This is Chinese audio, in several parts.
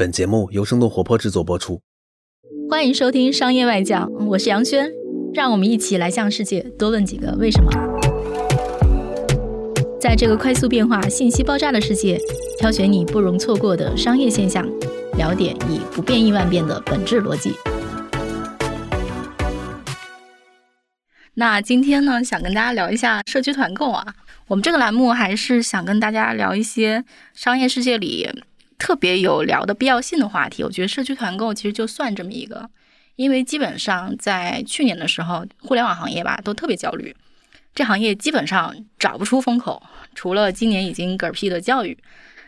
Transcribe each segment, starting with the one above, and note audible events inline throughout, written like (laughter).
本节目由生动活泼制作播出。欢迎收听《商业外讲》，我是杨轩，让我们一起来向世界多问几个为什么。在这个快速变化、信息爆炸的世界，挑选你不容错过的商业现象，了解以不变应万变的本质逻辑。那今天呢，想跟大家聊一下社区团购啊。我们这个栏目还是想跟大家聊一些商业世界里。特别有聊的必要性的话题，我觉得社区团购其实就算这么一个，因为基本上在去年的时候，互联网行业吧都特别焦虑，这行业基本上找不出风口，除了今年已经嗝屁的教育，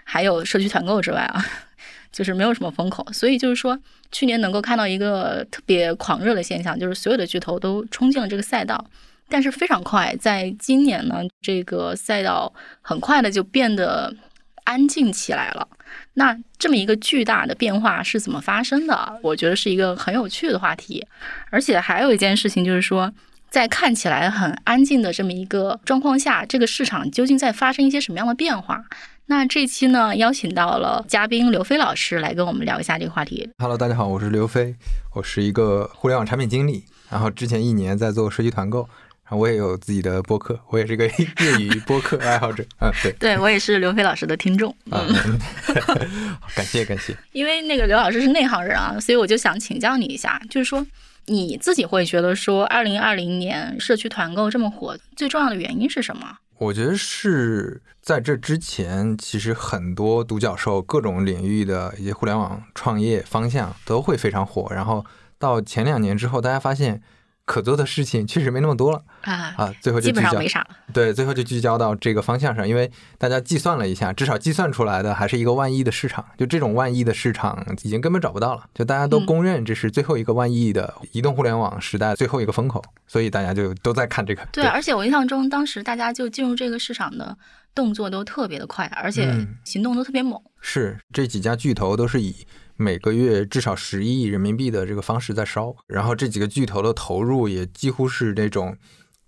还有社区团购之外啊，(laughs) 就是没有什么风口。所以就是说，去年能够看到一个特别狂热的现象，就是所有的巨头都冲进了这个赛道，但是非常快，在今年呢，这个赛道很快的就变得安静起来了。那这么一个巨大的变化是怎么发生的？我觉得是一个很有趣的话题，而且还有一件事情就是说，在看起来很安静的这么一个状况下，这个市场究竟在发生一些什么样的变化？那这期呢，邀请到了嘉宾刘飞老师来跟我们聊一下这个话题。Hello，大家好，我是刘飞，我是一个互联网产品经理，然后之前一年在做社区团购。我也有自己的播客，我也是个 (laughs) 业余播客爱好者。嗯，对，(laughs) 对我也是刘飞老师的听众。嗯，感 (laughs) 谢感谢。因为那个刘老师是内行人啊，所以我就想请教你一下，就是说你自己会觉得说，二零二零年社区团购这么火，最重要的原因是什么？我觉得是在这之前，其实很多独角兽、各种领域的一些互联网创业方向都会非常火，然后到前两年之后，大家发现。可做的事情确实没那么多了啊啊！最后就基本上没啥了。对，最后就聚焦到这个方向上，因为大家计算了一下，至少计算出来的还是一个万亿的市场。就这种万亿的市场，已经根本找不到了。就大家都公认这是最后一个万亿的移动互联网时代最后一个风口，所以大家就都在看这个。对，而且我印象中，当时大家就进入这个市场的动作都特别的快，而且行动都特别猛。是，这几家巨头都是以。每个月至少十亿人民币的这个方式在烧，然后这几个巨头的投入也几乎是那种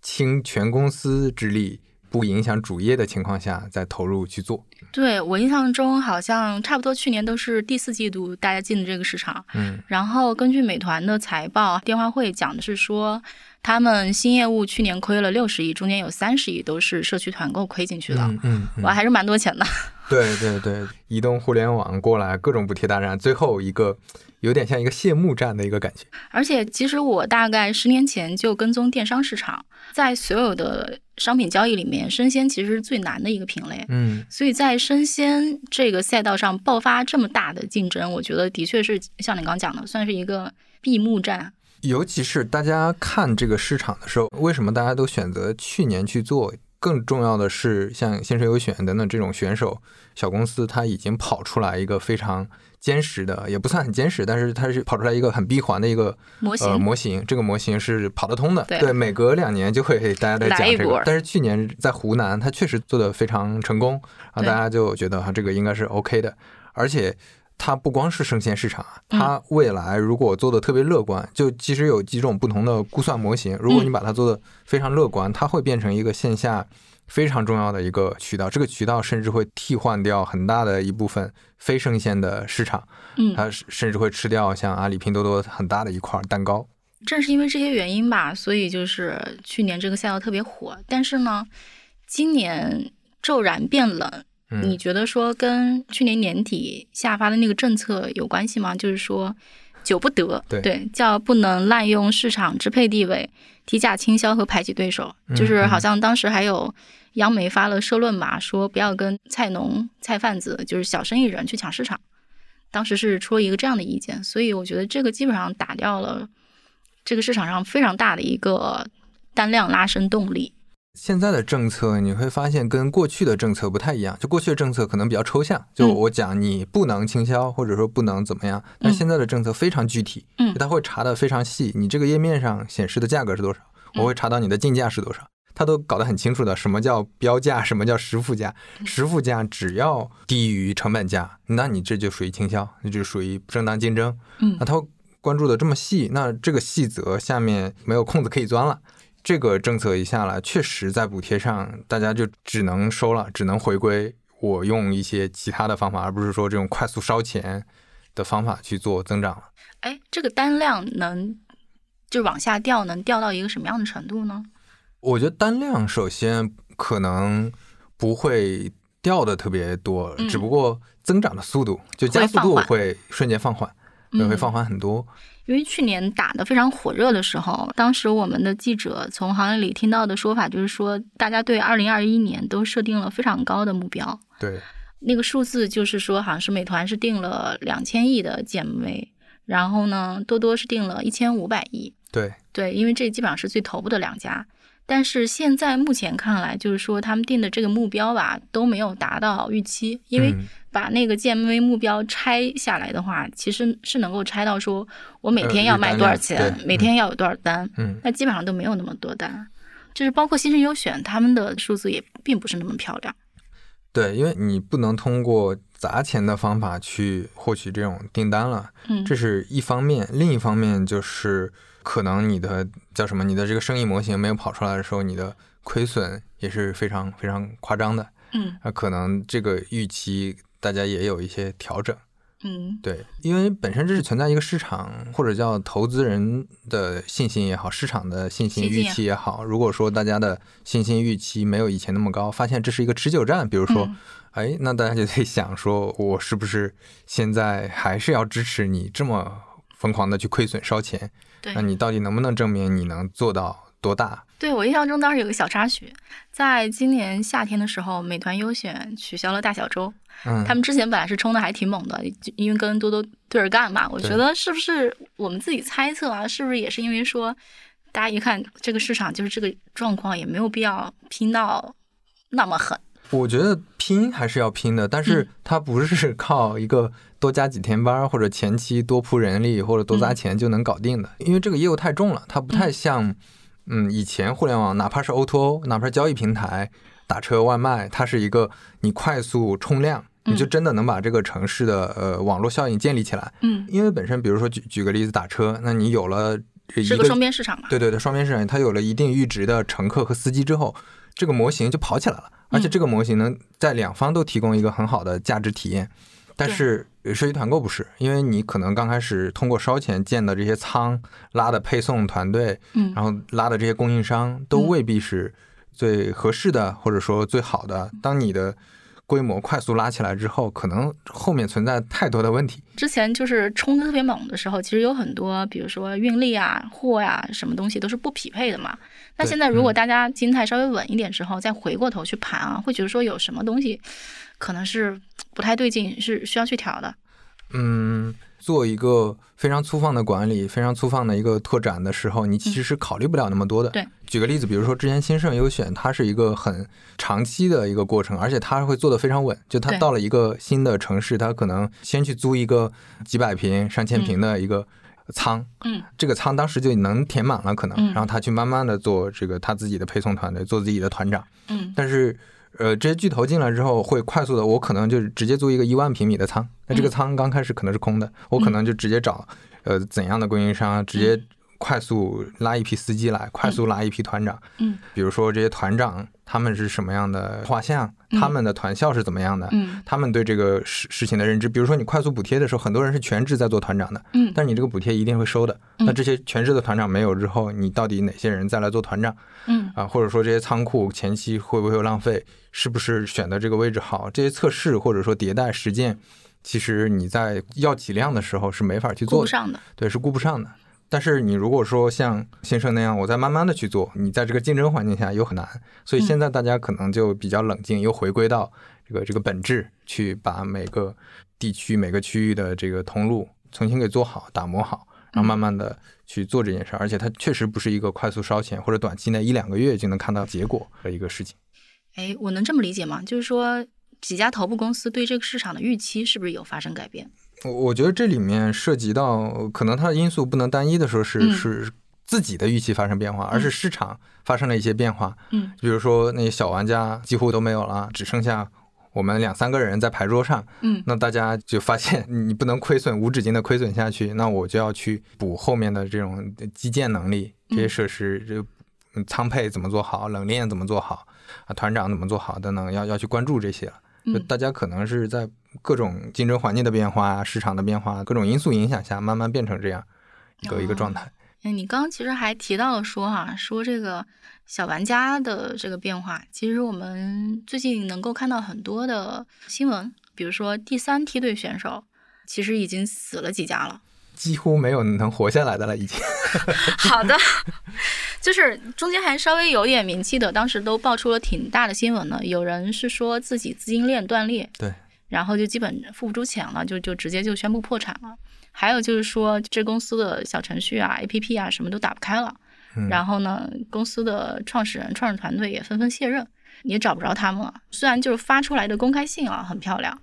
倾全公司之力，不影响主业的情况下在投入去做。对我印象中，好像差不多去年都是第四季度大家进的这个市场。嗯，然后根据美团的财报电话会讲的是说。他们新业务去年亏了六十亿，中间有三十亿都是社区团购亏进去的，嗯，哇，还是蛮多钱的。(laughs) 对对对，移动互联网过来各种补贴大战，最后一个有点像一个谢幕战的一个感觉。而且其实我大概十年前就跟踪电商市场，在所有的商品交易里面，生鲜其实是最难的一个品类，嗯，所以在生鲜这个赛道上爆发这么大的竞争，我觉得的确是像你刚讲的，算是一个闭幕战。尤其是大家看这个市场的时候，为什么大家都选择去年去做？更重要的是，像先生优选等等这种选手小公司，它已经跑出来一个非常坚实的，也不算很坚实，但是它是跑出来一个很闭环的一个模型。模型这个模型是跑得通的。对，每隔两年就会大家在讲这个。但是去年在湖南，它确实做得非常成功，啊，大家就觉得哈这个应该是 OK 的，而且。它不光是生鲜市场，它未来如果做的特别乐观，就其实有几种不同的估算模型。如果你把它做的非常乐观，它会变成一个线下非常重要的一个渠道。这个渠道甚至会替换掉很大的一部分非生鲜的市场。嗯，它甚至会吃掉像阿里、拼多多很大的一块蛋糕。正是因为这些原因吧，所以就是去年这个赛道特别火。但是呢，今年骤然变冷。你觉得说跟去年年底下发的那个政策有关系吗？就是说，久不得，对，叫不能滥用市场支配地位、提价倾销和排挤对手。就是好像当时还有央媒发了社论嘛，说不要跟菜农、菜贩子，就是小生意人去抢市场。当时是出了一个这样的意见，所以我觉得这个基本上打掉了这个市场上非常大的一个单量拉升动力。现在的政策你会发现跟过去的政策不太一样，就过去的政策可能比较抽象，就我讲你不能倾销或者说不能怎么样，但现在的政策非常具体，嗯，他会查的非常细，你这个页面上显示的价格是多少，我会查到你的进价是多少，他都搞得很清楚的，什么叫标价，(laughs) 什么叫实付价，实付价只要低于成本价，那你这就属于倾销，那就属于不正当竞争，嗯，那他关注的这么细，那这个细则下面没有空子可以钻了。这个政策一下来，确实在补贴上，大家就只能收了，只能回归我用一些其他的方法，而不是说这种快速烧钱的方法去做增长了。哎，这个单量能就往下掉，能掉到一个什么样的程度呢？我觉得单量首先可能不会掉的特别多，只不过增长的速度就加速度会瞬间放缓，也会放缓很多。因为去年打得非常火热的时候，当时我们的记者从行业里听到的说法就是说，大家对二零二一年都设定了非常高的目标。对，那个数字就是说，好像是美团是定了两千亿的 GMV，然后呢，多多是定了一千五百亿。对，对，因为这基本上是最头部的两家。但是现在目前看来，就是说他们定的这个目标吧，都没有达到预期。因为把那个 GMV 目标拆下来的话，其实是能够拆到说我每天要卖多少钱，每天要有多少单。嗯，那基本上都没有那么多单。就是包括新生优选，他们的数字也并不是那么漂亮。对，因为你不能通过砸钱的方法去获取这种订单了。嗯，这是一方面，另一方面就是。可能你的叫什么？你的这个生意模型没有跑出来的时候，你的亏损也是非常非常夸张的。嗯，那可能这个预期大家也有一些调整。嗯，对，因为本身这是存在一个市场或者叫投资人的信心也好，市场的信心预期也好。如果说大家的信心预期没有以前那么高，发现这是一个持久战，比如说，哎，那大家就得想说，我是不是现在还是要支持你这么疯狂的去亏损烧钱？那你到底能不能证明你能做到多大？对我印象中当时有个小插曲，在今年夏天的时候，美团优选取消了大小周。嗯，他们之前本来是冲的还挺猛的，因为跟多多对着干嘛。我觉得是不是我们自己猜测啊？是不是也是因为说，大家一看这个市场就是这个状况，也没有必要拼到那么狠。我觉得拼还是要拼的，但是它不是靠一个多加几天班或者前期多铺人力或者多砸钱就能搞定的，因为这个业务太重了，它不太像，嗯，以前互联网哪怕是 O to O，哪怕是交易平台、打车外卖，它是一个你快速冲量，你就真的能把这个城市的呃网络效应建立起来。嗯，因为本身比如说举举个例子，打车，那你有了是个双边市场嘛？对对对，双边市场，它有了一定阈值的乘客和司机之后，这个模型就跑起来了。而且这个模型能在两方都提供一个很好的价值体验，但是社区团购不是，因为你可能刚开始通过烧钱建的这些仓、拉的配送团队，嗯，然后拉的这些供应商都未必是最合适的，或者说最好的。当你的规模快速拉起来之后，可能后面存在太多的问题。之前就是冲的特别猛的时候，其实有很多，比如说运力啊、货呀，什么东西都是不匹配的嘛。那现在如果大家心态稍微稳一点之后，再回过头去盘啊，会觉得说有什么东西可能是不太对劲，是需要去调的。嗯。做一个非常粗放的管理，非常粗放的一个拓展的时候，你其实考虑不了那么多的。对，举个例子，比如说之前新盛优选，它是一个很长期的一个过程，而且它会做的非常稳。就它到了一个新的城市，它可能先去租一个几百平、上千平的一个仓，嗯，这个仓当时就能填满了，可能，然后他去慢慢的做这个他自己的配送团队，做自己的团长，嗯，但是。呃，这些巨头进来之后，会快速的，我可能就直接租一个一万平米的仓，那这个仓刚开始可能是空的，我可能就直接找，呃，怎样的供应商，直接快速拉一批司机来，快速拉一批团长，嗯，比如说这些团长他们是什么样的画像。他们的团校是怎么样的？嗯，他们对这个事事情的认知，比如说你快速补贴的时候，很多人是全职在做团长的，嗯，但你这个补贴一定会收的。那这些全职的团长没有之后，你到底哪些人再来做团长？嗯，啊，或者说这些仓库前期会不会有浪费？是不是选的这个位置好？这些测试或者说迭代实践，其实你在要体量的时候是没法去做，的，对，是顾不上的。但是你如果说像先生那样，我再慢慢的去做，你在这个竞争环境下又很难。所以现在大家可能就比较冷静，又回归到这个这个本质，去把每个地区每个区域的这个通路重新给做好、打磨好，然后慢慢的去做这件事。而且它确实不是一个快速烧钱或者短期内一两个月就能看到结果的一个事情。哎，我能这么理解吗？就是说几家头部公司对这个市场的预期是不是有发生改变？我我觉得这里面涉及到可能它的因素不能单一的说是是自己的预期发生变化，而是市场发生了一些变化。嗯，比如说那些小玩家几乎都没有了，只剩下我们两三个人在牌桌上。嗯，那大家就发现 (laughs) 你不能亏损无止境的亏损下去，那我就要去补后面的这种基建能力，这些设施，这仓配怎么做好，冷链怎么做好，啊，团长怎么做好等等，要要去关注这些了。就大家可能是在各种竞争环境的变化、市场的变化、各种因素影响下，慢慢变成这样一个一个状态。哎，你刚刚其实还提到了说哈，说这个小玩家的这个变化，其实我们最近能够看到很多的新闻，比如说第三梯队选手，其实已经死了几家了，几乎没有能活下来的了，已经。好的，(laughs) 就是中间还稍微有点名气的，当时都爆出了挺大的新闻呢。有人是说自己资金链断裂，对，然后就基本付不出钱了，就就直接就宣布破产了。还有就是说，这公司的小程序啊、APP 啊，什么都打不开了。然后呢，公司的创始人、创始团队也纷纷卸任，也找不着他们了。虽然就是发出来的公开信啊很漂亮，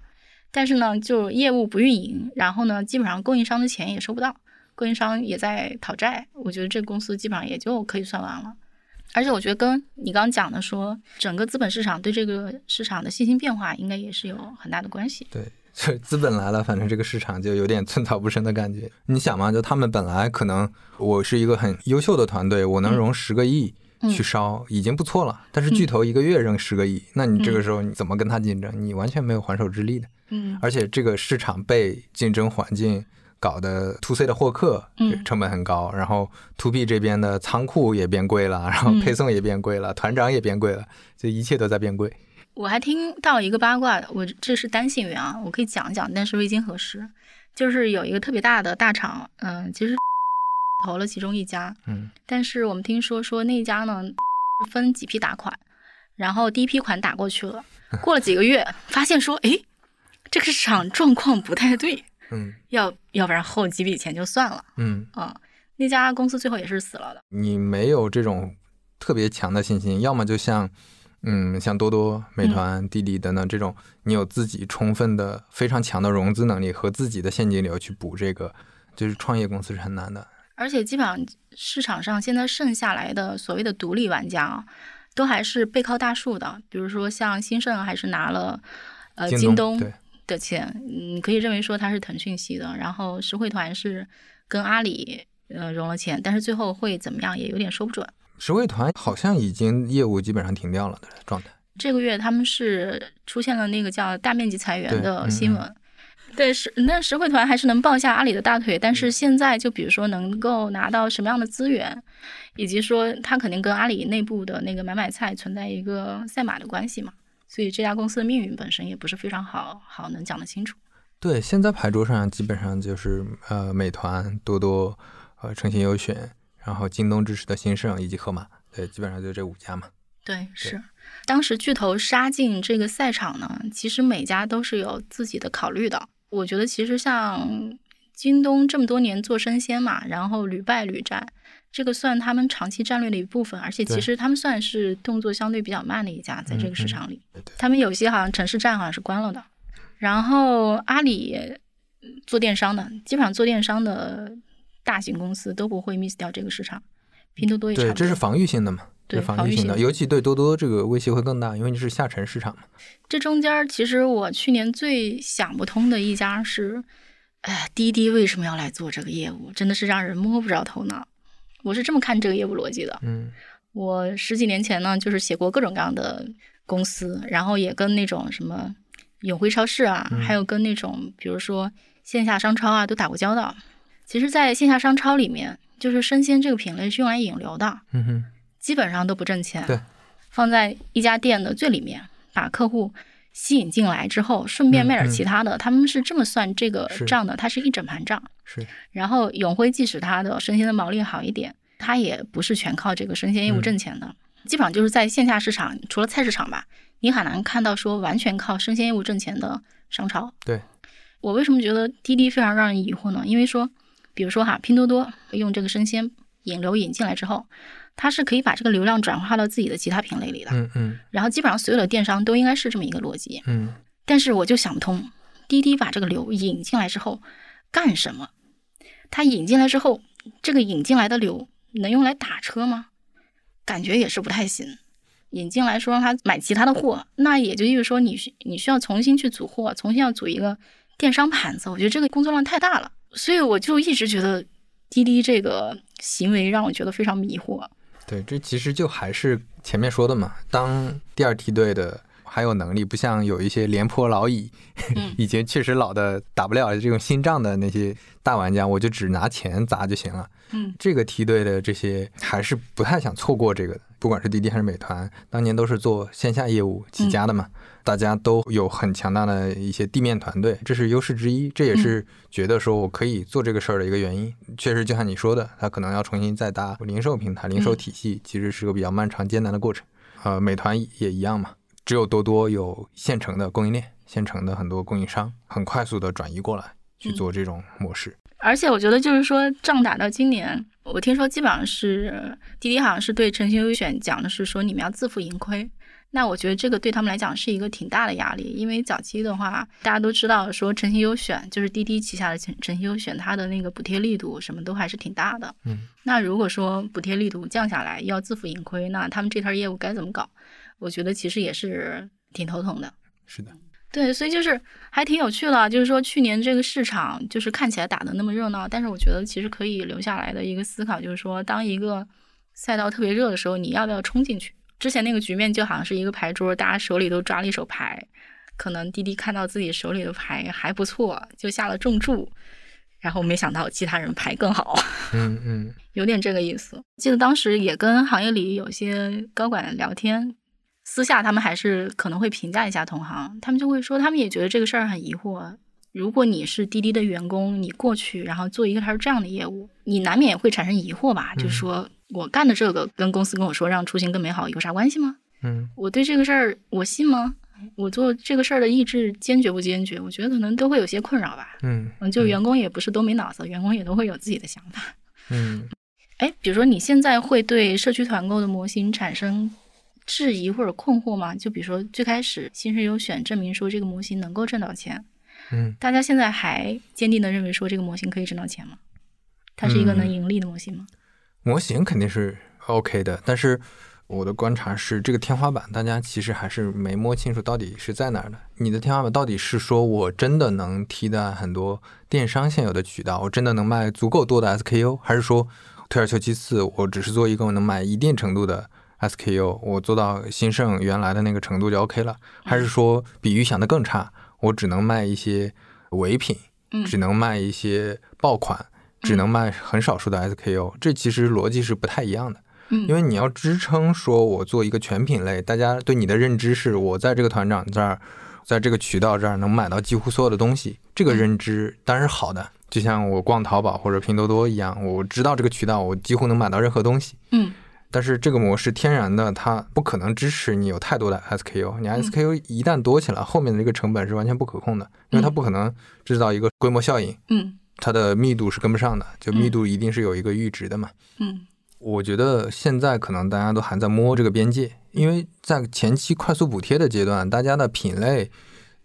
但是呢，就业务不运营，然后呢，基本上供应商的钱也收不到，供应商也在讨债。我觉得这个公司基本上也就可以算完了。而且我觉得跟你刚刚讲的说，整个资本市场对这个市场的信心变化，应该也是有很大的关系。对。就资本来了，反正这个市场就有点寸草不生的感觉。你想嘛，就他们本来可能我是一个很优秀的团队，我能融十个亿去烧，已经不错了。但是巨头一个月扔十个亿，那你这个时候你怎么跟他竞争？你完全没有还手之力的。嗯，而且这个市场被竞争环境搞得 to C 的获客成本很高，然后 to B 这边的仓库也变贵了，然后配送也变贵了，团长也变贵了，就一切都在变贵。我还听到一个八卦，我这是单信源啊，我可以讲讲，但是未经核实。就是有一个特别大的大厂，嗯，其实投了其中一家，嗯，但是我们听说说那家呢分几批打款，然后第一批款打过去了，(laughs) 过了几个月发现说，哎，这个市场状况不太对，嗯，要要不然后几笔钱就算了，嗯啊，那家公司最后也是死了的。你没有这种特别强的信心，要么就像。嗯，像多多、美团、滴滴等等这种，你有自己充分的、非常强的融资能力和自己的现金流去补这个，就是创业公司是很难的。而且基本上市场上现在剩下来的所谓的独立玩家啊，都还是背靠大树的。比如说像新盛还是拿了呃京东的钱，你可以认为说它是腾讯系的。然后实惠团是跟阿里呃融了钱，但是最后会怎么样也有点说不准。实惠团好像已经业务基本上停掉了的状态。这个月他们是出现了那个叫大面积裁员的新闻。对，是那实惠团还是能抱下阿里的大腿，但是现在就比如说能够拿到什么样的资源，以及说他肯定跟阿里内部的那个买买菜存在一个赛马的关系嘛，所以这家公司的命运本身也不是非常好好能讲得清楚。对，现在牌桌上基本上就是呃美团、多多、呃诚信优选。然后京东支持的新盛以及盒马，对，基本上就这五家嘛。对，是。当时巨头杀进这个赛场呢，其实每家都是有自己的考虑的。我觉得其实像京东这么多年做生鲜嘛，然后屡败屡战，这个算他们长期战略的一部分。而且其实他们算是动作相对比较慢的一家，在这个市场里，他们有些好像城市站好像是关了的。然后阿里做电商的，基本上做电商的。大型公司都不会 miss 掉这个市场，拼多多也对，这是防御性的嘛？对，防御性的，尤其对多多这个威胁会更大，因为你是下沉市场嘛。这中间其实我去年最想不通的一家是，哎，滴滴为什么要来做这个业务？真的是让人摸不着头脑。我是这么看这个业务逻辑的。嗯，我十几年前呢，就是写过各种各样的公司，然后也跟那种什么永辉超市啊，还有跟那种比如说线下商超啊，都打过交道。其实，在线下商超里面，就是生鲜这个品类是用来引流的，嗯哼，基本上都不挣钱。对，放在一家店的最里面，把客户吸引进来之后，顺便卖点其他的，他们是这么算这个账的，它是一整盘账。是。然后永辉即使它的生鲜的毛利好一点，它也不是全靠这个生鲜业务挣钱的，基本上就是在线下市场，除了菜市场吧，你很难看到说完全靠生鲜业务挣钱的商超。对。我为什么觉得滴滴非常让人疑惑呢？因为说。比如说哈，拼多多用这个生鲜引流引进来之后，它是可以把这个流量转化到自己的其他品类里的。嗯嗯。然后基本上所有的电商都应该是这么一个逻辑。嗯。但是我就想不通，滴滴把这个流引进来之后干什么？它引进来之后，这个引进来的流能用来打车吗？感觉也是不太行。引进来说让他买其他的货，那也就意味着说你需你需要重新去组货，重新要组一个电商盘子。我觉得这个工作量太大了。所以我就一直觉得滴滴这个行为让我觉得非常迷惑。对，这其实就还是前面说的嘛，当第二梯队的还有能力，不像有一些廉颇老矣，(laughs) 已经确实老的打不了这种新仗的那些大玩家，我就只拿钱砸就行了。嗯，这个梯队的这些还是不太想错过这个的，不管是滴滴还是美团，当年都是做线下业务起家的嘛，大家都有很强大的一些地面团队，这是优势之一，这也是觉得说我可以做这个事儿的一个原因。确实，就像你说的，他可能要重新再搭零售平台、零售体系，其实是个比较漫长艰难的过程。呃，美团也一样嘛，只有多多有现成的供应链，现成的很多供应商，很快速的转移过来去做这种模式。而且我觉得，就是说，仗打到今年，我听说基本上是滴滴好像是对诚信优选讲的是说你们要自负盈亏。那我觉得这个对他们来讲是一个挺大的压力，因为早期的话，大家都知道说诚信优选就是滴滴旗下的诚诚信优选，它的那个补贴力度什么都还是挺大的。嗯，那如果说补贴力度降下来，要自负盈亏，那他们这摊业务该怎么搞？我觉得其实也是挺头疼的。是的。对，所以就是还挺有趣的，就是说去年这个市场就是看起来打的那么热闹，但是我觉得其实可以留下来的一个思考就是说，当一个赛道特别热的时候，你要不要冲进去？之前那个局面就好像是一个牌桌，大家手里都抓了一手牌，可能滴滴看到自己手里的牌还不错，就下了重注，然后没想到其他人牌更好，(laughs) 嗯嗯，有点这个意思。记得当时也跟行业里有些高管聊天。私下他们还是可能会评价一下同行，他们就会说，他们也觉得这个事儿很疑惑。如果你是滴滴的员工，你过去然后做一个他是这样的业务，你难免也会产生疑惑吧？就是说我干的这个跟公司跟我说让出行更美好有啥关系吗？嗯，我对这个事儿我信吗？我做这个事儿的意志坚决不坚决？我觉得可能都会有些困扰吧。嗯嗯，就员工也不是都没脑子，员工也都会有自己的想法。嗯，哎，比如说你现在会对社区团购的模型产生？质疑或者困惑吗？就比如说最开始新生优选证明说这个模型能够挣到钱，嗯，大家现在还坚定的认为说这个模型可以挣到钱吗？它是一个能盈利的模型吗？模型肯定是 OK 的，但是我的观察是这个天花板大家其实还是没摸清楚到底是在哪儿的。你的天花板到底是说我真的能替代很多电商现有的渠道，我真的能卖足够多的 SKU，还是说退而求其次，我只是做一个能买一定程度的？SKU 我做到兴盛原来的那个程度就 OK 了，还是说比预想的更差？我只能卖一些伪品，只能卖一些爆款，只能卖很少数的 SKU，这其实逻辑是不太一样的。因为你要支撑说我做一个全品类，大家对你的认知是我在这个团长这儿，在这个渠道这儿能买到几乎所有的东西，这个认知当然是好的。就像我逛淘宝或者拼多多一样，我知道这个渠道，我几乎能买到任何东西。嗯。但是这个模式天然的，它不可能支持你有太多的 SKU。你 SKU 一旦多起来，后面的这个成本是完全不可控的，因为它不可能制造一个规模效应。嗯，它的密度是跟不上的，就密度一定是有一个阈值的嘛。嗯，我觉得现在可能大家都还在摸这个边界，因为在前期快速补贴的阶段，大家的品类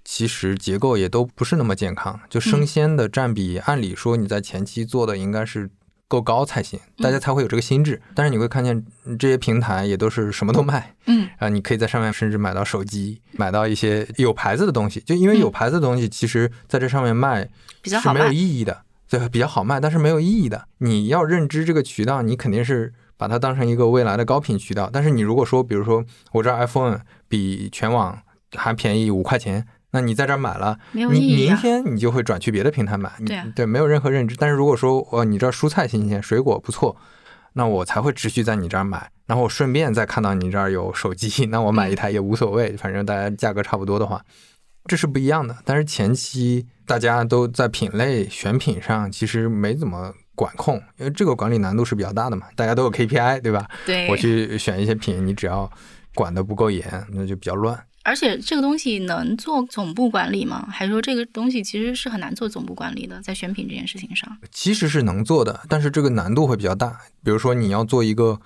其实结构也都不是那么健康。就生鲜的占比，按理说你在前期做的应该是。够高才行，大家才会有这个心智。但是你会看见这些平台也都是什么都卖，嗯啊，你可以在上面甚至买到手机，买到一些有牌子的东西。就因为有牌子的东西，其实在这上面卖是没有意义的，对，比较好卖，但是没有意义的。你要认知这个渠道，你肯定是把它当成一个未来的高频渠道。但是你如果说，比如说我这 iPhone 比全网还便宜五块钱。那你在这儿买了，你明天你就会转去别的平台买，对对，没有任何认知。但是如果说哦，你这儿蔬菜新鲜，水果不错，那我才会持续在你这儿买。然后我顺便再看到你这儿有手机，那我买一台也无所谓，反正大家价格差不多的话，这是不一样的。但是前期大家都在品类选品上其实没怎么管控，因为这个管理难度是比较大的嘛，大家都有 KPI 对吧？对，我去选一些品，你只要管的不够严，那就比较乱。而且这个东西能做总部管理吗？还是说这个东西其实是很难做总部管理的？在选品这件事情上，其实是能做的，但是这个难度会比较大。比如说你要做一个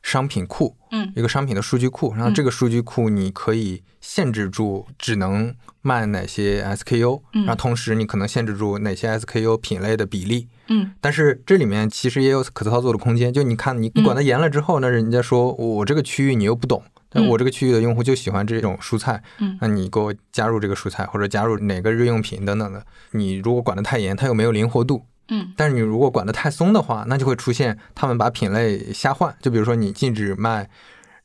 商品库，嗯，一个商品的数据库，然后这个数据库你可以限制住只能卖哪些 SKU，嗯然后同时你可能限制住哪些 SKU 品类的比例，嗯，但是这里面其实也有可操作的空间。就你看你管得严了之后，那人家说我这个区域你又不懂。那我这个区域的用户就喜欢这种蔬菜，嗯那你给我加入这个蔬菜，或者加入哪个日用品等等的。你如果管得太严，它又没有灵活度，嗯。但是你如果管得太松的话，那就会出现他们把品类瞎换。就比如说你禁止卖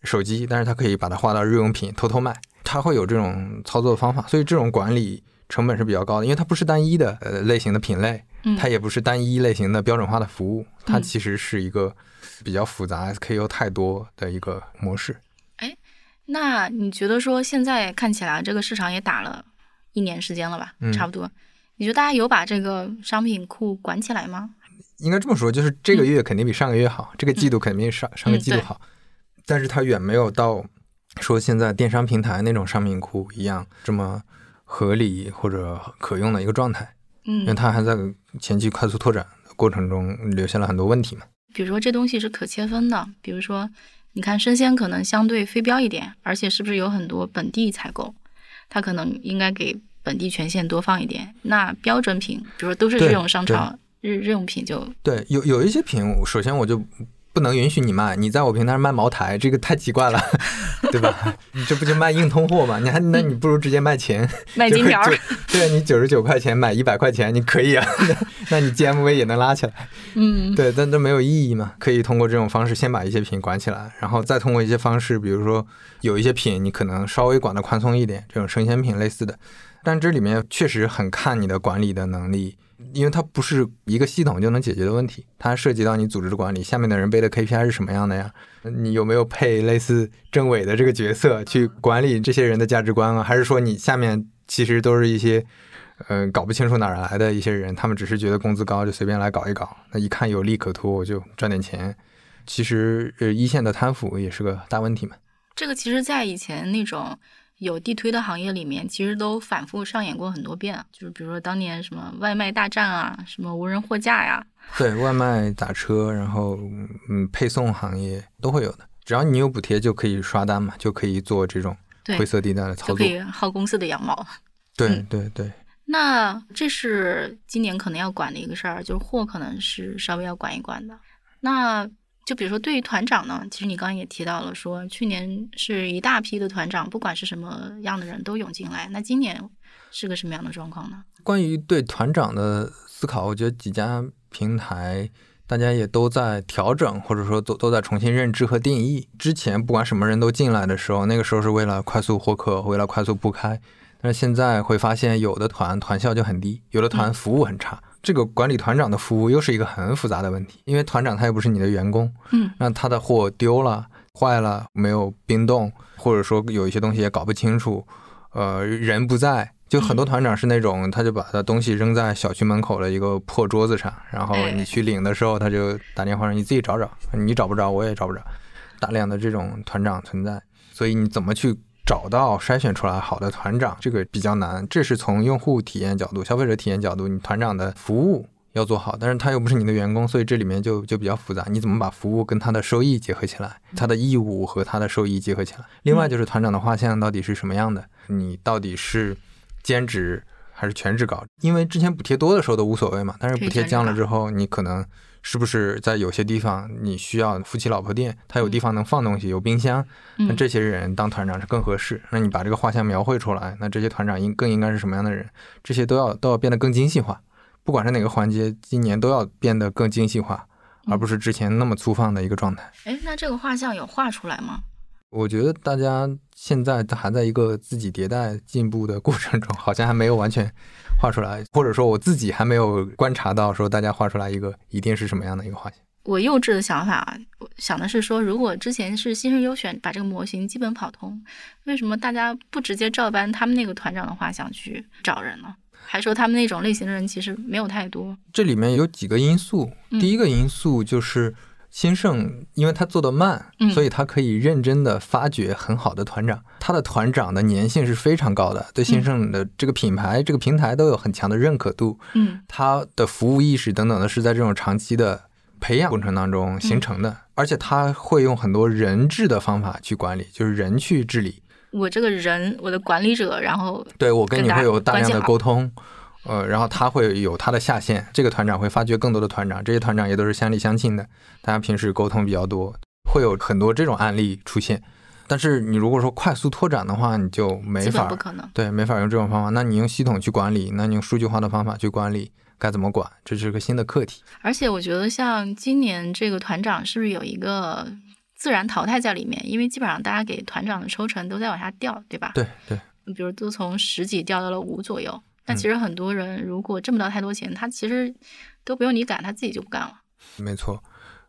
手机，但是他可以把它划到日用品偷偷卖，它会有这种操作方法，所以这种管理成本是比较高的，因为它不是单一的呃类型的品类，它也不是单一类型的标准化的服务，它其实是一个比较复杂、SKU 太多的一个模式。哎，那你觉得说现在看起来这个市场也打了一年时间了吧？差不多，你觉得大家有把这个商品库管起来吗？应该这么说，就是这个月肯定比上个月好，这个季度肯定比上上个季度好，但是它远没有到说现在电商平台那种商品库一样这么合理或者可用的一个状态。嗯，因为它还在前期快速拓展的过程中留下了很多问题嘛。比如说这东西是可切分的，比如说你看生鲜可能相对非标一点，而且是不是有很多本地采购，它可能应该给本地权限多放一点。那标准品，比如说都是日用商超。日日用品就对，有有一些品，首先我就不能允许你卖。你在我平台上卖茅台，这个太奇怪了，(laughs) 对吧？你这不就卖硬通货吗？你还那你不如直接卖钱，(laughs) 卖金条。对，你九十九块钱买一百块钱，你可以啊。那 (laughs) 你 GMV 也能拉起来。嗯，对，但这没有意义嘛？可以通过这种方式先把一些品管起来，然后再通过一些方式，比如说有一些品你可能稍微管的宽松一点，这种生鲜品类似的。但这里面确实很看你的管理的能力。因为它不是一个系统就能解决的问题，它涉及到你组织管理，下面的人背的 KPI 是什么样的呀？你有没有配类似政委的这个角色去管理这些人的价值观啊？还是说你下面其实都是一些，呃，搞不清楚哪儿来的一些人，他们只是觉得工资高就随便来搞一搞，那一看有利可图我就赚点钱，其实呃一线的贪腐也是个大问题嘛。这个其实，在以前那种。有地推的行业里面，其实都反复上演过很多遍，就是比如说当年什么外卖大战啊，什么无人货架呀，(laughs) 对外卖打车，然后嗯配送行业都会有的，只要你有补贴就可以刷单嘛，就可以做这种灰色地带的操作，可以薅公司的羊毛。对对对。那这是今年可能要管的一个事儿，就是货可能是稍微要管一管的。那就比如说，对于团长呢，其实你刚刚也提到了，说去年是一大批的团长，不管是什么样的人都涌进来。那今年是个什么样的状况呢？关于对团长的思考，我觉得几家平台大家也都在调整，或者说都都在重新认知和定义。之前不管什么人都进来的时候，那个时候是为了快速获客，为了快速铺开。但是现在会发现，有的团团效就很低，有的团服务很差。这个管理团长的服务又是一个很复杂的问题，因为团长他又不是你的员工，嗯，那他的货丢了、坏了，没有冰冻，或者说有一些东西也搞不清楚，呃，人不在，就很多团长是那种，他就把他东西扔在小区门口的一个破桌子上，然后你去领的时候，他就打电话让你自己找找，你找不着，我也找不着，大量的这种团长存在，所以你怎么去？找到筛选出来好的团长，这个比较难。这是从用户体验角度、消费者体验角度，你团长的服务要做好，但是他又不是你的员工，所以这里面就就比较复杂。你怎么把服务跟他的收益结合起来？他的义务和他的收益结合起来？另外就是团长的画像到底是什么样的？你到底是兼职还是全职搞？因为之前补贴多的时候都无所谓嘛，但是补贴降了之后，你可能。是不是在有些地方你需要夫妻老婆店，他有地方能放东西，有冰箱，那这些人当团长是更合适。那你把这个画像描绘出来，那这些团长应更应该是什么样的人？这些都要都要变得更精细化，不管是哪个环节，今年都要变得更精细化，而不是之前那么粗放的一个状态。哎，那这个画像有画出来吗？我觉得大家现在还在一个自己迭代进步的过程中，好像还没有完全。画出来，或者说我自己还没有观察到，说大家画出来一个一定是什么样的一个画像。我幼稚的想法，想的是说，如果之前是新生优选把这个模型基本跑通，为什么大家不直接照搬他们那个团长的画像去找人呢？还说他们那种类型的人其实没有太多。这里面有几个因素，第一个因素就是。新盛，因为他做的慢，所以他可以认真的发掘很好的团长。他的团长的粘性是非常高的，对新盛的这个品牌、这个平台都有很强的认可度。嗯，他的服务意识等等的是在这种长期的培养过程当中形成的，而且他会用很多人治的方法去管理，就是人去治理。我这个人，我的管理者，然后对我跟你会有大量的沟通。呃，然后他会有他的下线，这个团长会发掘更多的团长，这些团长也都是乡里乡亲的，大家平时沟通比较多，会有很多这种案例出现。但是你如果说快速拓展的话，你就没法，不可能，对，没法用这种方法。那你用系统去管理，那你用数据化的方法去管理，该怎么管？这是个新的课题。而且我觉得，像今年这个团长是不是有一个自然淘汰在里面，因为基本上大家给团长的抽成都在往下掉，对吧？对对。比如都从十几掉到了五左右，但其实很多人如果挣不到太多钱，他其实都不用你赶，他自己就不干了。没错，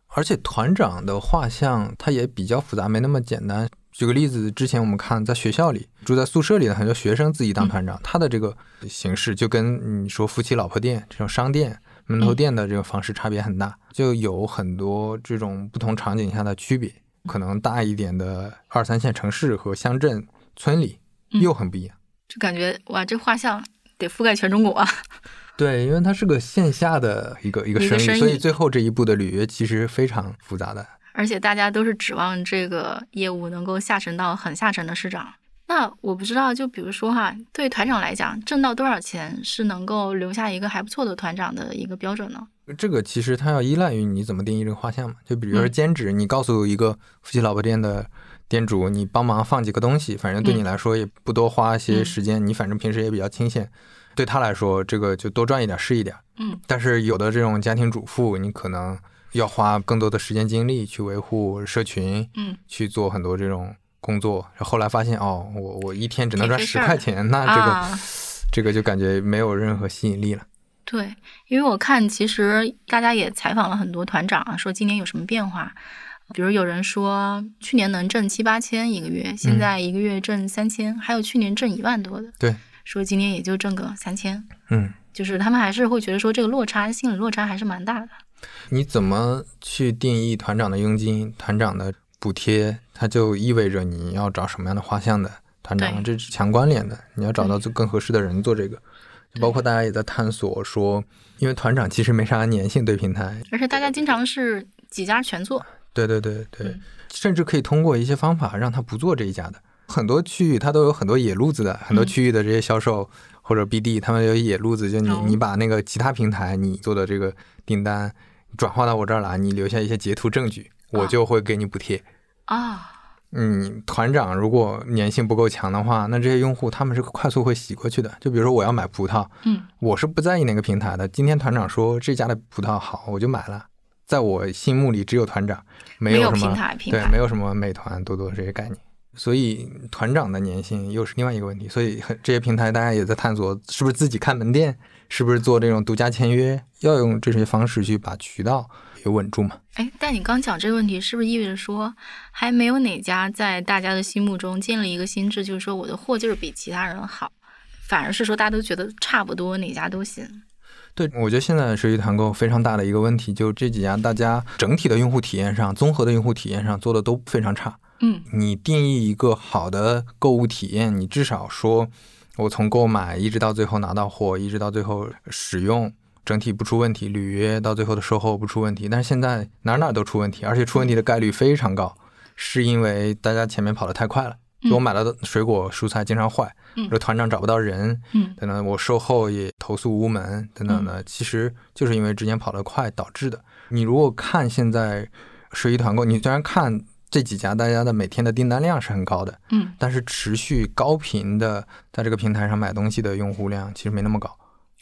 而且团长的画像他也比较复杂，没那么简单。举个例子，之前我们看在学校里住在宿舍里的很多学生自己当团长，他的这个形式就跟你说夫妻老婆店这种商店门头店的这个方式差别很大，就有很多这种不同场景下的区别。可能大一点的二三线城市和乡镇村里又很不一样，就感觉哇，这画像得覆盖全中国啊。(laughs) 对，因为它是个线下的一个一个生意，所以最后这一步的履约其实非常复杂的。而且大家都是指望这个业务能够下沉到很下沉的市场。那我不知道，就比如说哈，对团长来讲，挣到多少钱是能够留下一个还不错的团长的一个标准呢？这个其实它要依赖于你怎么定义这个画像嘛。就比如说兼职，你告诉一个夫妻老婆店的店主，你帮忙放几个东西，反正对你来说也不多花一些时间，你反正平时也比较清闲，对他来说这个就多赚一点是一点。嗯。但是有的这种家庭主妇，你可能。要花更多的时间精力去维护社群，嗯，去做很多这种工作。后来发现，哦，我我一天只能赚十块钱，那这个这个就感觉没有任何吸引力了。对，因为我看其实大家也采访了很多团长啊，说今年有什么变化。比如有人说去年能挣七八千一个月，现在一个月挣三千，还有去年挣一万多的，对，说今年也就挣个三千。嗯，就是他们还是会觉得说这个落差，心理落差还是蛮大的。你怎么去定义团长的佣金、团长的补贴？它就意味着你要找什么样的画像的团长，这是强关联的。你要找到最更合适的人做这个，就包括大家也在探索说，因为团长其实没啥粘性对平台，而且大家经常是几家全做。对对对对，甚至可以通过一些方法让他不做这一家的。很多区域它都有很多野路子的，很多区域的这些销售或者 BD，他们有野路子，就你你把那个其他平台你做的这个订单。转化到我这儿来，你留下一些截图证据，我就会给你补贴啊。嗯，团长如果粘性不够强的话，那这些用户他们是快速会洗过去的。就比如说我要买葡萄，嗯，我是不在意哪个平台的。今天团长说这家的葡萄好，我就买了。在我心目里只有团长，没有什么对，没有什么美团、多多这些概念。所以团长的粘性又是另外一个问题。所以这些平台大家也在探索，是不是自己开门店。是不是做这种独家签约，要用这些方式去把渠道给稳住嘛？哎，但你刚讲这个问题，是不是意味着说，还没有哪家在大家的心目中建立一个心智，就是说我的货就是比其他人好，反而是说大家都觉得差不多，哪家都行？对，我觉得现在社区团购非常大的一个问题，就这几家大家整体的用户体验上，综合的用户体验上做的都非常差。嗯，你定义一个好的购物体验，你至少说。我从购买一直到最后拿到货，一直到最后使用，整体不出问题，履约到最后的售后不出问题。但是现在哪哪都出问题，而且出问题的概率非常高，是因为大家前面跑得太快了。我买了的水果蔬菜经常坏，这团长找不到人，等等，我售后也投诉无门，等等的，其实就是因为之前跑得快导致的。你如果看现在十一团购，你虽然看。这几家大家的每天的订单量是很高的，嗯，但是持续高频的在这个平台上买东西的用户量其实没那么高，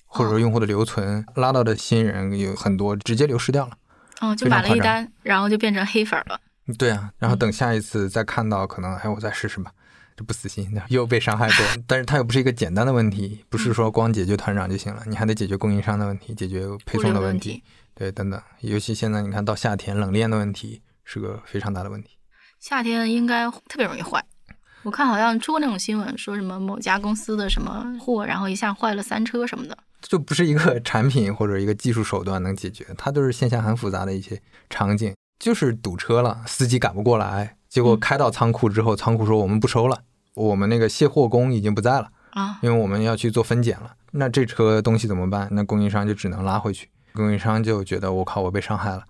或者说用户的留存拉到的新人有很多直接流失掉了，哦，就买了一单，然后就变成黑粉了。对啊，然后等下一次再看到，可能哎我再试试吧，就不死心，(laughs) 又被伤害过。但是它又不是一个简单的问题，不是说光解决团长就行了，你还得解决供应商的问题，解决配送的问题，对，等等。尤其现在你看到夏天冷链的问题是个非常大的问题。夏天应该特别容易坏，我看好像出过那种新闻，说什么某家公司的什么货，然后一下坏了三车什么的，就不是一个 (laughs) 产品或者一个技术手段能解决，它都是线下很复杂的一些场景，就是堵车了，司机赶不过来，结果开到仓库之后，仓库说我们不收了，我们那个卸货工已经不在了啊，因为我们要去做分拣了，那这车东西怎么办？那供应商就只能拉回去，供应商就觉得我靠，我被伤害了。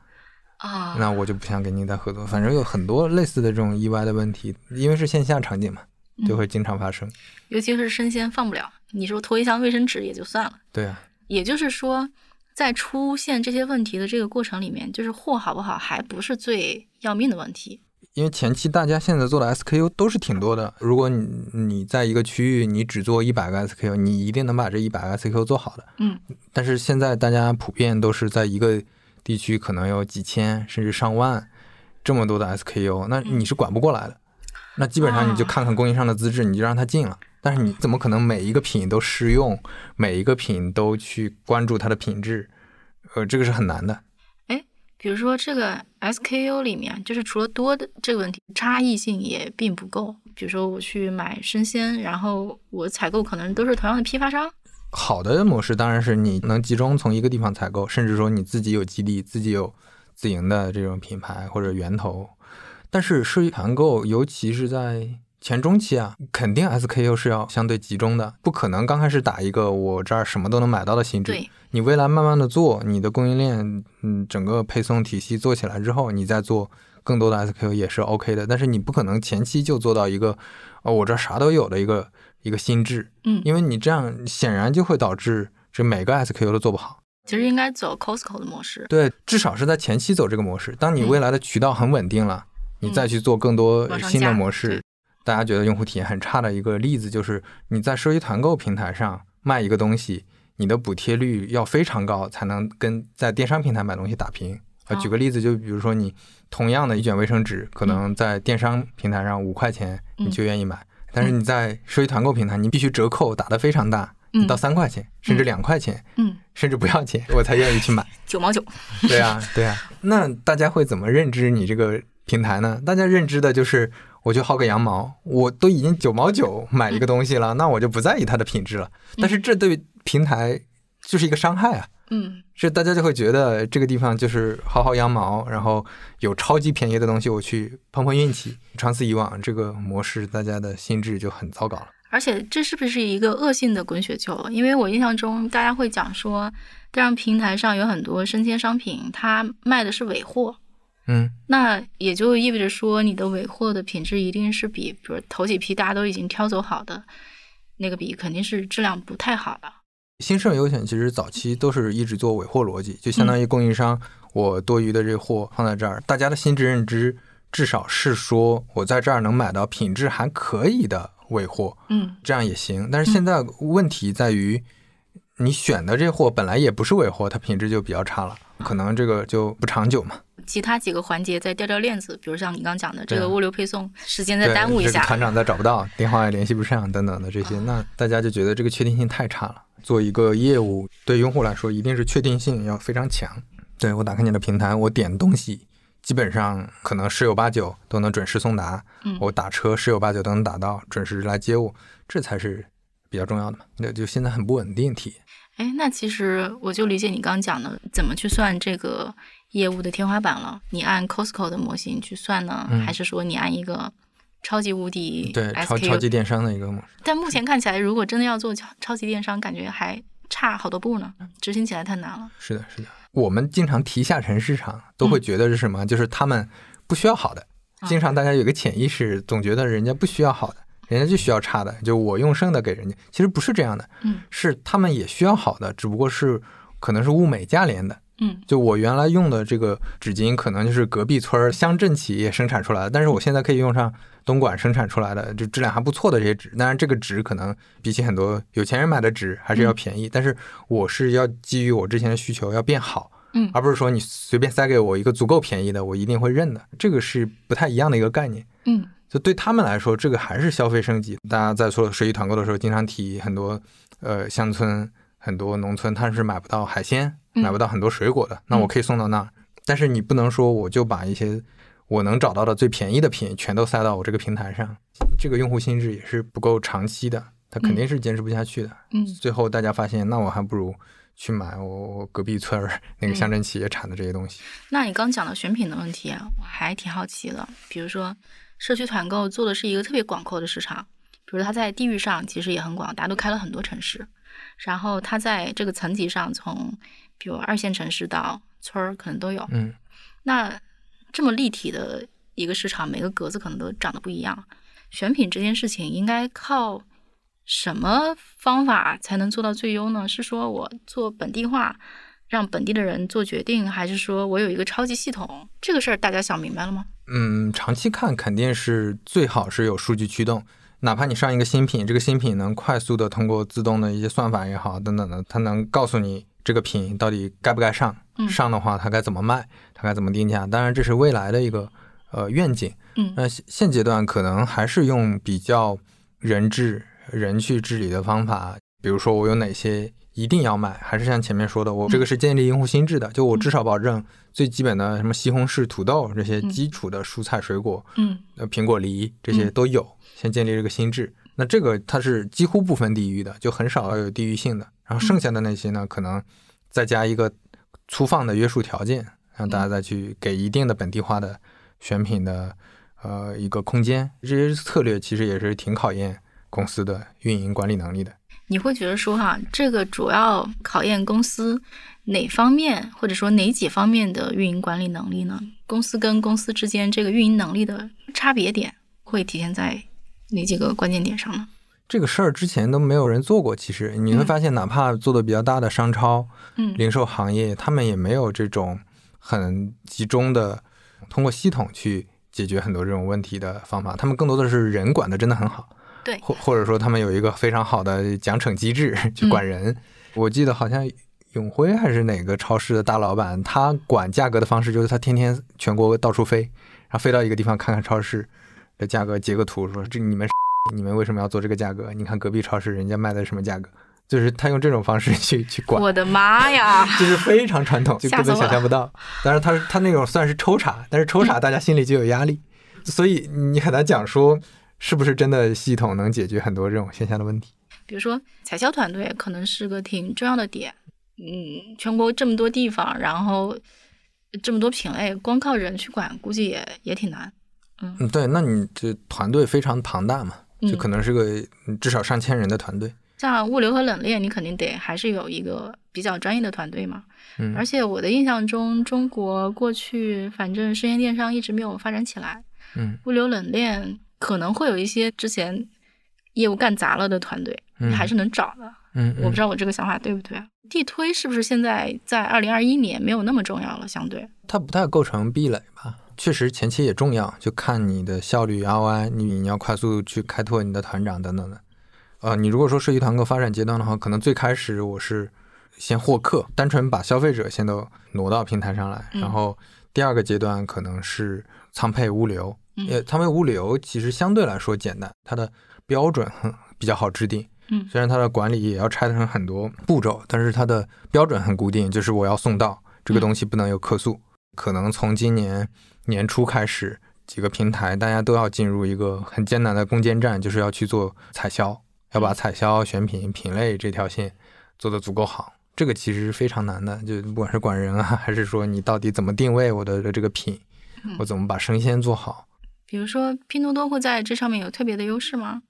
啊，那我就不想跟你再合作。反正有很多类似的这种意外的问题，因为是线下场景嘛，就会经常发生。尤其是生鲜放不了，你说拖一箱卫生纸也就算了。对啊。也就是说，在出现这些问题的这个过程里面，就是货好不好还不是最要命的问题。因为前期大家现在做的 SKU 都是挺多的，如果你你在一个区域你只做一百个 SKU，你一定能把这一百个 SKU 做好的。嗯。但是现在大家普遍都是在一个。地区可能有几千甚至上万这么多的 SKU，那你是管不过来的。那基本上你就看看供应商的资质，你就让他进了。但是你怎么可能每一个品都适用，每一个品都去关注它的品质？呃，这个是很难的。哎，比如说这个 SKU 里面，就是除了多的这个问题，差异性也并不够。比如说我去买生鲜，然后我采购可能都是同样的批发商。好的模式当然是你能集中从一个地方采购，甚至说你自己有基地，自己有自营的这种品牌或者源头。但是社区团购，尤其是在前中期啊，肯定 SKU 是要相对集中的，不可能刚开始打一个我这儿什么都能买到的性质。你未来慢慢的做，你的供应链，嗯，整个配送体系做起来之后，你再做更多的 SKU 也是 OK 的。但是你不可能前期就做到一个，哦，我这啥都有的一个一个心智，嗯，因为你这样显然就会导致这每个 SKU 都做不好。其实应该走 Costco 的模式，对，至少是在前期走这个模式。当你未来的渠道很稳定了。你再去做更多新的模式，大家觉得用户体验很差的一个例子就是你在社区团购平台上卖一个东西，你的补贴率要非常高才能跟在电商平台买东西打平。啊，举个例子，就比如说你同样的一卷卫生纸，可能在电商平台上五块钱你就愿意买，但是你在社区团购平台你必须折扣打得非常大，到三块钱甚至两块钱，嗯，甚至不要钱我才愿意去买九毛九。对啊，对啊，那大家会怎么认知你这个？平台呢？大家认知的就是，我就薅个羊毛，我都已经九毛九买一个东西了，那我就不在意它的品质了。但是这对平台就是一个伤害啊。嗯，是大家就会觉得这个地方就是薅薅羊毛，然后有超级便宜的东西我去碰碰运气。长此以往，这个模式大家的心智就很糟糕了。而且这是不是一个恶性的滚雪球？因为我印象中大家会讲说，电商平台上有很多生鲜商品，它卖的是尾货。嗯，那也就意味着说，你的尾货的品质一定是比，比如头几批大家都已经挑走好的那个比，肯定是质量不太好的。新盛优选其实早期都是一直做尾货逻辑，就相当于供应商，我多余的这货放在这儿，大家的心智认知至少是说我在这儿能买到品质还可以的尾货，嗯，这样也行。但是现在问题在于，你选的这货本来也不是尾货，它品质就比较差了，可能这个就不长久嘛。其他几个环节再掉掉链子，比如像你刚讲的这个物流配送时间再耽误一下，团长再找不到，电话也联系不上等等的这些，那大家就觉得这个确定性太差了。做一个业务对用户来说，一定是确定性要非常强。对我打开你的平台，我点东西，基本上可能十有八九都能准时送达。嗯，我打车十有八九都能打到，准时来接我，这才是比较重要的嘛。那就现在很不稳定体验。哎，那其实我就理解你刚刚讲的，怎么去算这个。业务的天花板了，你按 Costco 的模型去算呢，还是说你按一个超级无敌对超超级电商的一个模式？但目前看起来，如果真的要做超超级电商，感觉还差好多步呢，执行起来太难了。是的，是的。我们经常提下沉市场，都会觉得是什么？就是他们不需要好的。经常大家有个潜意识，总觉得人家不需要好的，人家就需要差的。就我用剩的给人家，其实不是这样的。嗯，是他们也需要好的，只不过是可能是物美价廉的。嗯，就我原来用的这个纸巾，可能就是隔壁村乡镇企业生产出来的，但是我现在可以用上东莞生产出来的，就质量还不错的这些纸。当然，这个纸可能比起很多有钱人买的纸还是要便宜，但是我是要基于我之前的需求要变好，嗯，而不是说你随便塞给我一个足够便宜的，我一定会认的。这个是不太一样的一个概念，嗯，就对他们来说，这个还是消费升级。大家在做水一团购的时候，经常提很多呃乡村。很多农村他是买不到海鲜，买不到很多水果的，那我可以送到那儿。但是你不能说我就把一些我能找到的最便宜的品全都塞到我这个平台上，这个用户心智也是不够长期的，他肯定是坚持不下去的。嗯，最后大家发现，那我还不如去买我隔壁村儿那个乡镇企业产的这些东西。那你刚讲的选品的问题，我还挺好奇的。比如说社区团购做的是一个特别广阔的市场，比如它在地域上其实也很广，大家都开了很多城市。然后它在这个层级上，从比如二线城市到村儿，可能都有。嗯，那这么立体的一个市场，每个格子可能都长得不一样。选品这件事情，应该靠什么方法才能做到最优呢？是说我做本地化，让本地的人做决定，还是说我有一个超级系统？这个事儿大家想明白了吗？嗯，长期看肯定是最好是有数据驱动。哪怕你上一个新品，这个新品能快速的通过自动的一些算法也好，等等的，它能告诉你这个品到底该不该上，上的话它该怎么卖，它该怎么定价。当然这是未来的一个呃愿景。嗯，那现阶段可能还是用比较人治人去治理的方法，比如说我有哪些一定要买，还是像前面说的，我这个是建立用户心智的，就我至少保证最基本的什么西红柿、土豆这些基础的蔬菜水果，嗯，呃，苹果、梨这些都有，先建立这个心智。那这个它是几乎不分地域的，就很少有地域性的。然后剩下的那些呢，可能再加一个粗放的约束条件，让大家再去给一定的本地化的选品的呃一个空间。这些策略其实也是挺考验公司的运营管理能力的。你会觉得说哈，这个主要考验公司哪方面，或者说哪几方面的运营管理能力呢？公司跟公司之间这个运营能力的差别点会体现在？哪几个关键点上呢？这个事儿之前都没有人做过。其实你会发现，哪怕做的比较大的商超、嗯，零售行业，他们也没有这种很集中的通过系统去解决很多这种问题的方法。他们更多的是人管的真的很好，对，或或者说他们有一个非常好的奖惩机制 (laughs) 去管人。我记得好像永辉还是哪个超市的大老板，他管价格的方式就是他天天全国到处飞，然后飞到一个地方看看超市。的价格截个图说这你们你们为什么要做这个价格？你看隔壁超市人家卖的什么价格？就是他用这种方式去 (laughs) 去管。我的妈呀！(laughs) 就是非常传统，就根本想象不到。当然他他那种算是抽查，但是抽查大家心里就有压力，所以你很难讲说是不是真的系统能解决很多这种现象的问题。比如说采销团队可能是个挺重要的点，嗯，全国这么多地方，然后这么多品类，光靠人去管，估计也也挺难。嗯，对，那你这团队非常庞大嘛，就可能是个至少上千人的团队。像物流和冷链，你肯定得还是有一个比较专业的团队嘛。嗯，而且我的印象中，中国过去反正生鲜电商一直没有发展起来。嗯，物流冷链可能会有一些之前业务干砸了的团队，你还是能找的。嗯，我不知道我这个想法对不对。地推是不是现在在二零二一年没有那么重要了？相对它不太构成壁垒吧。确实前期也重要，就看你的效率 ROI，你你要快速去开拓你的团长等等的。呃，你如果说社区团购发展阶段的话，可能最开始我是先获客，单纯把消费者先都挪到平台上来，然后第二个阶段可能是仓配物流。呃，仓配物流其实相对来说简单，它的标准很比较好制定。嗯，虽然它的管理也要拆成很多步骤，但是它的标准很固定，就是我要送到这个东西不能有客诉。可能从今年。年初开始，几个平台大家都要进入一个很艰难的攻坚战，就是要去做采销，要把采销、选品、品类这条线做得足够好。这个其实是非常难的，就不管是管人啊，(laughs) 还是说你到底怎么定位我的这个品，我怎么把生鲜做好。比如说，拼多多会在这上面有特别的优势吗？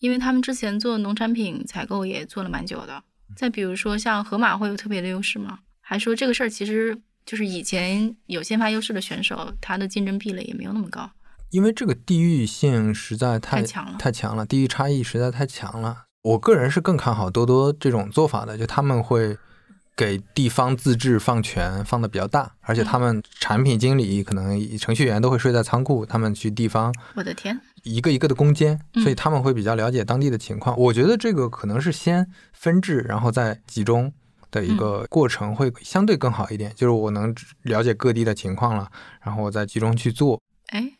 因为他们之前做农产品采购也做了蛮久的。再比如说，像盒马会有特别的优势吗？还说这个事儿其实。就是以前有先发优势的选手，他的竞争壁垒也没有那么高，因为这个地域性实在太强了，太强了，地域差异实在太强了。我个人是更看好多多这种做法的，就他们会给地方自治放权放的比较大，而且他们产品经理可能程序员都会睡在仓库，他们去地方，我的天，一个一个的攻坚，所以他们会比较了解当地的情况。我觉得这个可能是先分治，然后再集中。的一个过程会相对更好一点，就是我能了解各地的情况了，然后我再集中去做。哎，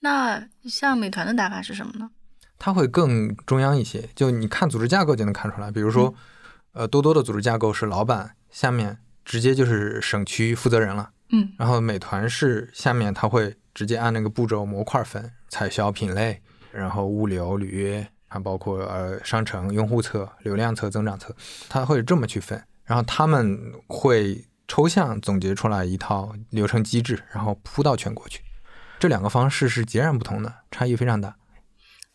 那像美团的打法是什么呢？它会更中央一些，就你看组织架构就能看出来。比如说，呃，多多的组织架构是老板下面直接就是省区负责人了，嗯，然后美团是下面他会直接按那个步骤模块分，采销品类，然后物流履约，还包括呃商城、用户侧、流量侧、增长侧，他会这么去分。然后他们会抽象总结出来一套流程机制，然后铺到全国去。这两个方式是截然不同的，差异非常大。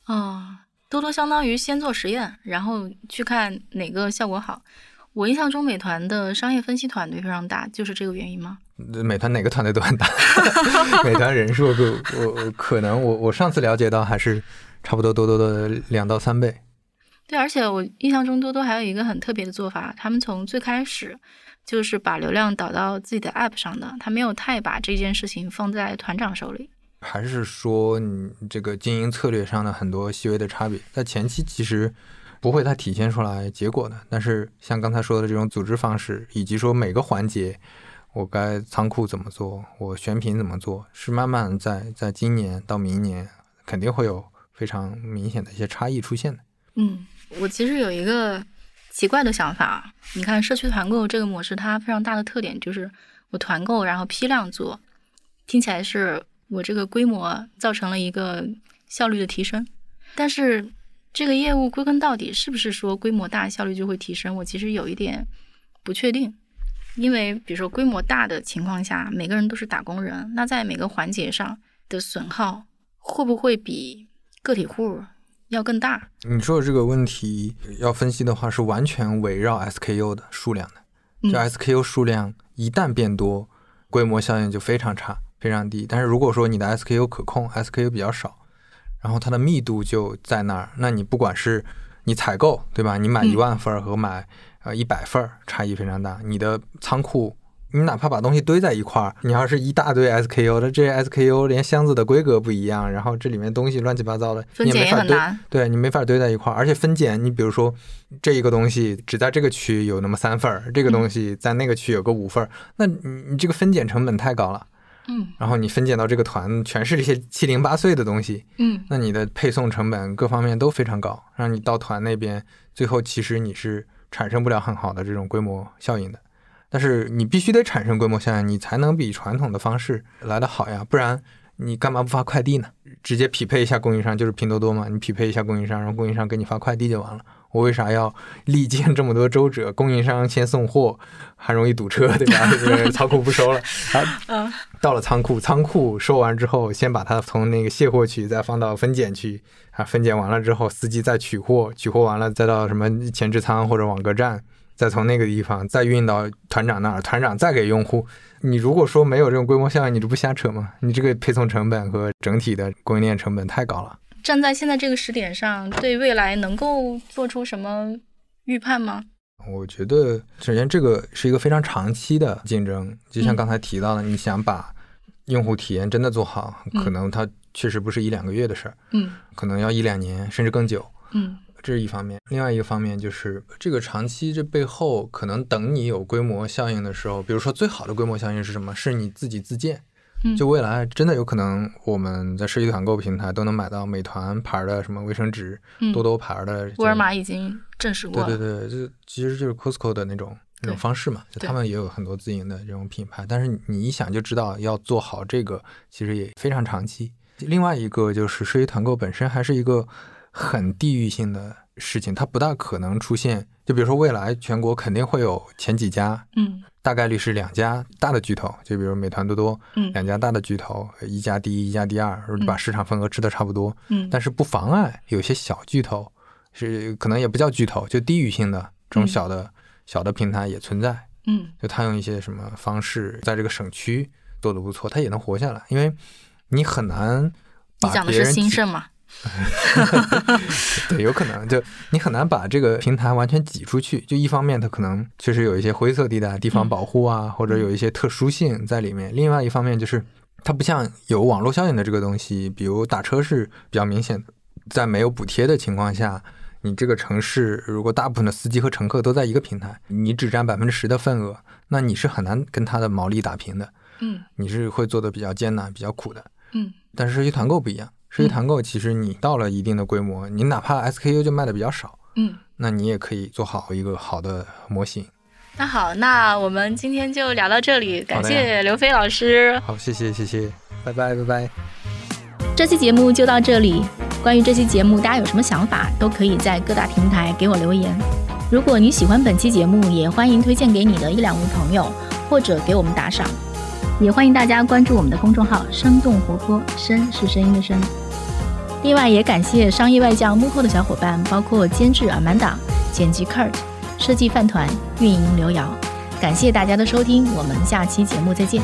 啊，多多相当于先做实验，然后去看哪个效果好。我印象中美团的商业分析团队非常大，就是这个原因吗？美团哪个团队都很大，(laughs) 美团人数我我可能我我上次了解到还是差不多多多的两到三倍。对，而且我印象中多多还有一个很特别的做法，他们从最开始就是把流量导到自己的 App 上的，他没有太把这件事情放在团长手里。还是说你这个经营策略上的很多细微的差别，在前期其实不会太体现出来结果的。但是像刚才说的这种组织方式，以及说每个环节我该仓库怎么做，我选品怎么做，是慢慢在在今年到明年肯定会有非常明显的一些差异出现的。嗯，我其实有一个奇怪的想法，你看社区团购这个模式，它非常大的特点就是我团购然后批量做，听起来是我这个规模造成了一个效率的提升，但是。这个业务归根到底是不是说规模大效率就会提升？我其实有一点不确定，因为比如说规模大的情况下，每个人都是打工人，那在每个环节上的损耗会不会比个体户要更大？你说的这个问题要分析的话，是完全围绕 SKU 的数量的，就 SKU 数量一旦变多，规模效应就非常差、非常低。但是如果说你的 SKU 可控，SKU 比较少。然后它的密度就在那儿，那你不管是你采购对吧？你买一万份和买呃一百份差异非常大。你的仓库，你哪怕把东西堆在一块儿，你要是一大堆 SKU 的，这些 SKU 连箱子的规格不一样，然后这里面东西乱七八糟的，你也没法堆。对你没法堆在一块儿，而且分拣，你比如说这一个东西只在这个区有那么三份儿，这个东西在那个区有个五份儿，那你你这个分拣成本太高了。嗯，然后你分拣到这个团全是这些七零八碎的东西，嗯，那你的配送成本各方面都非常高，让你到团那边，最后其实你是产生不了很好的这种规模效应的。但是你必须得产生规模效应，你才能比传统的方式来得好呀，不然你干嘛不发快递呢？直接匹配一下供应商，就是拼多多嘛，你匹配一下供应商，然后供应商给你发快递就完了。我为啥要历经这么多周折？供应商先送货，还容易堵车，对吧？(laughs) 仓库不收了，啊，(laughs) 到了仓库，仓库收完之后，先把它从那个卸货区再放到分拣区，啊，分拣完了之后，司机再取货，取货完了再到什么前置仓或者网格站，再从那个地方再运到团长那儿，团长再给用户。你如果说没有这种规模效应，你这不瞎扯吗？你这个配送成本和整体的供应链成本太高了。站在现在这个时点上，对未来能够做出什么预判吗？我觉得，首先这个是一个非常长期的竞争，就像刚才提到的，你想把用户体验真的做好，可能它确实不是一两个月的事儿，嗯，可能要一两年甚至更久，嗯，这是一方面。另外一个方面就是这个长期这背后，可能等你有规模效应的时候，比如说最好的规模效应是什么？是你自己自建。就未来真的有可能，我们在社区团购平台都能买到美团牌的什么卫生纸，多多牌的。沃尔玛已经证实过。对对对，就其实就是 Costco 的那种那种方式嘛，就他们也有很多自营的这种品牌。但是你一想就知道，要做好这个其实也非常长期。另外一个就是社区团购本身还是一个很地域性的事情，它不大可能出现。就比如说未来全国肯定会有前几家，嗯。大概率是两家大的巨头，就比如美团、多多，两家大的巨头，一家第一，一家第二，把市场份额吃的差不多。嗯，但是不妨碍有些小巨头，是可能也不叫巨头，就地域性的这种小的小的平台也存在。嗯，就他用一些什么方式，在这个省区做的不错，他也能活下来，因为你很难。你讲的是兴盛吗？(laughs) 对，有可能就你很难把这个平台完全挤出去。就一方面，它可能确实有一些灰色地带、地方保护啊，或者有一些特殊性在里面；另外一方面，就是它不像有网络效应的这个东西，比如打车是比较明显的，在没有补贴的情况下，你这个城市如果大部分的司机和乘客都在一个平台，你只占百分之十的份额，那你是很难跟它的毛利打平的。嗯，你是会做的比较艰难、比较苦的。嗯，但是社区团购不一样。社区团购其实你到了一定的规模，你哪怕 SKU 就卖的比较少，嗯，那你也可以做好一个好的模型。那好，那我们今天就聊到这里，感谢刘飞老师。好，谢谢谢谢，拜拜拜拜。这期节目就到这里。关于这期节目，大家有什么想法，都可以在各大平台给我留言。如果你喜欢本期节目，也欢迎推荐给你的一两位朋友，或者给我们打赏。也欢迎大家关注我们的公众号“生动活泼”，声是声音的声。另外，也感谢商业外教幕后的小伙伴，包括监制阿曼达、剪辑 Kurt、设计饭团、运营刘瑶。感谢大家的收听，我们下期节目再见。